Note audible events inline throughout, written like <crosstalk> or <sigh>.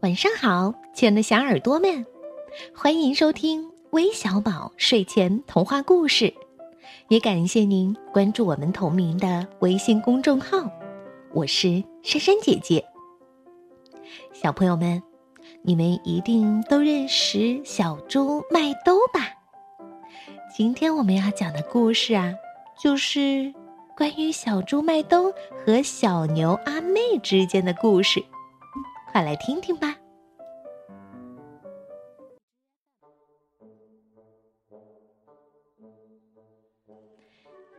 晚上好，亲爱的小耳朵们，欢迎收听微小宝睡前童话故事，也感谢您关注我们同名的微信公众号。我是珊珊姐姐。小朋友们，你们一定都认识小猪麦兜吧？今天我们要讲的故事啊，就是关于小猪麦兜和小牛阿妹之间的故事。快来听听吧。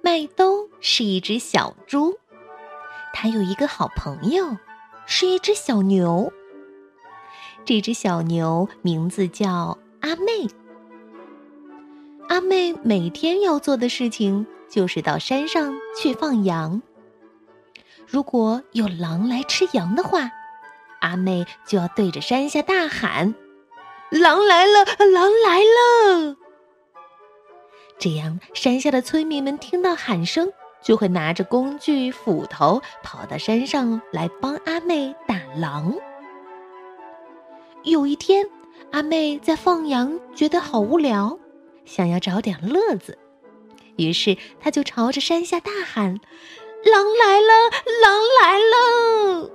麦兜是一只小猪，它有一个好朋友，是一只小牛。这只小牛名字叫阿妹。阿妹每天要做的事情就是到山上去放羊。如果有狼来吃羊的话，阿妹就要对着山下大喊：“狼来了，狼来了！”这样，山下的村民们听到喊声，就会拿着工具、斧头跑到山上来帮阿妹打狼。有一天，阿妹在放羊，觉得好无聊，想要找点乐子，于是她就朝着山下大喊：“狼来了，狼来了！”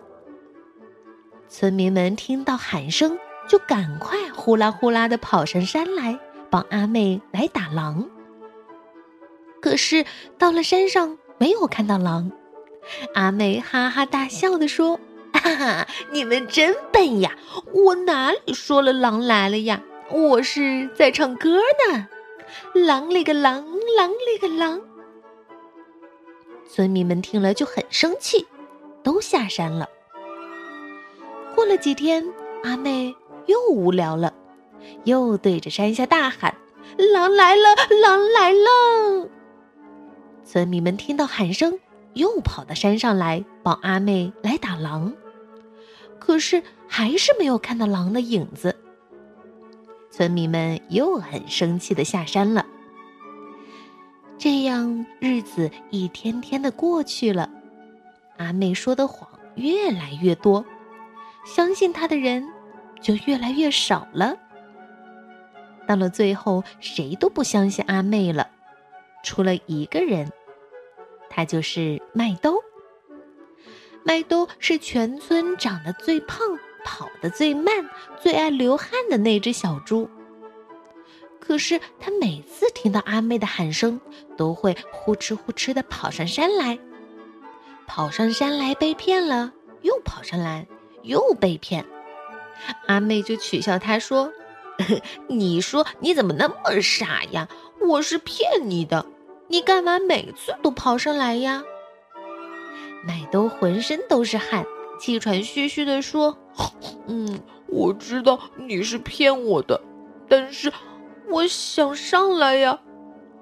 村民们听到喊声，就赶快呼啦呼啦的跑上山来，帮阿妹来打狼。可是到了山上，没有看到狼。阿妹哈哈大笑的说：“哈哈，你们真笨呀！我哪里说了狼来了呀？我是在唱歌呢。狼里个狼，狼里个狼。”村民们听了就很生气，都下山了。过了几天，阿妹又无聊了，又对着山下大喊：“狼来了，狼来了！”村民们听到喊声，又跑到山上来帮阿妹来打狼，可是还是没有看到狼的影子。村民们又很生气的下山了。这样日子一天天的过去了，阿妹说的谎越来越多。相信他的人就越来越少了。到了最后，谁都不相信阿妹了，除了一个人，他就是麦兜。麦兜是全村长得最胖、跑得最慢、最爱流汗的那只小猪。可是他每次听到阿妹的喊声，都会呼哧呼哧的跑上山来。跑上山来被骗了，又跑上来。又被骗，阿妹就取笑他说：“ <laughs> 你说你怎么那么傻呀？我是骗你的，你干嘛每次都跑上来呀？”麦兜浑身都是汗，气喘吁吁地说：“嗯，我知道你是骗我的，但是我想上来呀。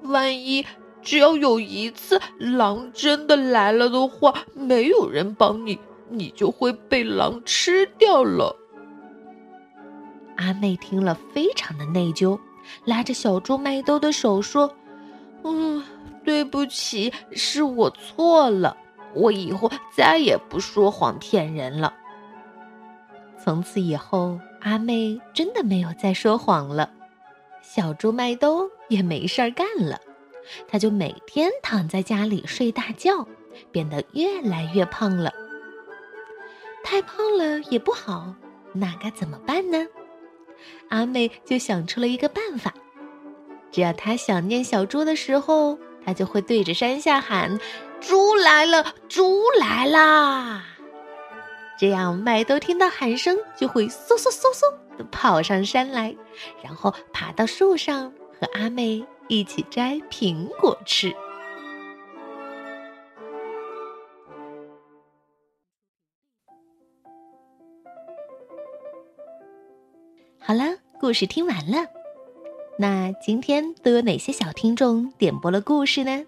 万一只要有一次狼真的来了的话，没有人帮你。”你就会被狼吃掉了。阿妹听了，非常的内疚，拉着小猪麦兜的手说：“嗯，对不起，是我错了，我以后再也不说谎骗人了。”从此以后，阿妹真的没有再说谎了，小猪麦兜也没事儿干了，他就每天躺在家里睡大觉，变得越来越胖了。太胖了也不好，那该怎么办呢？阿妹就想出了一个办法，只要她想念小猪的时候，她就会对着山下喊：“猪来了，猪来啦！”这样麦兜听到喊声，就会嗖嗖嗖嗖的跑上山来，然后爬到树上和阿妹一起摘苹果吃。故事听完了。那今天都有哪些小听众点播了故事呢？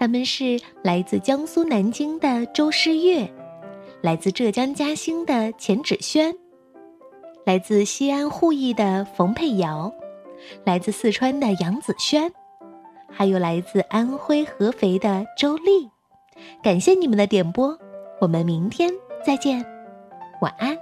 他们是来自江苏南京的周诗月，来自浙江嘉兴的钱芷轩，来自西安鄠邑的冯佩瑶，来自四川的杨子轩，还有来自安徽合肥的周丽。感谢你们的点播，我们明天再见，晚安。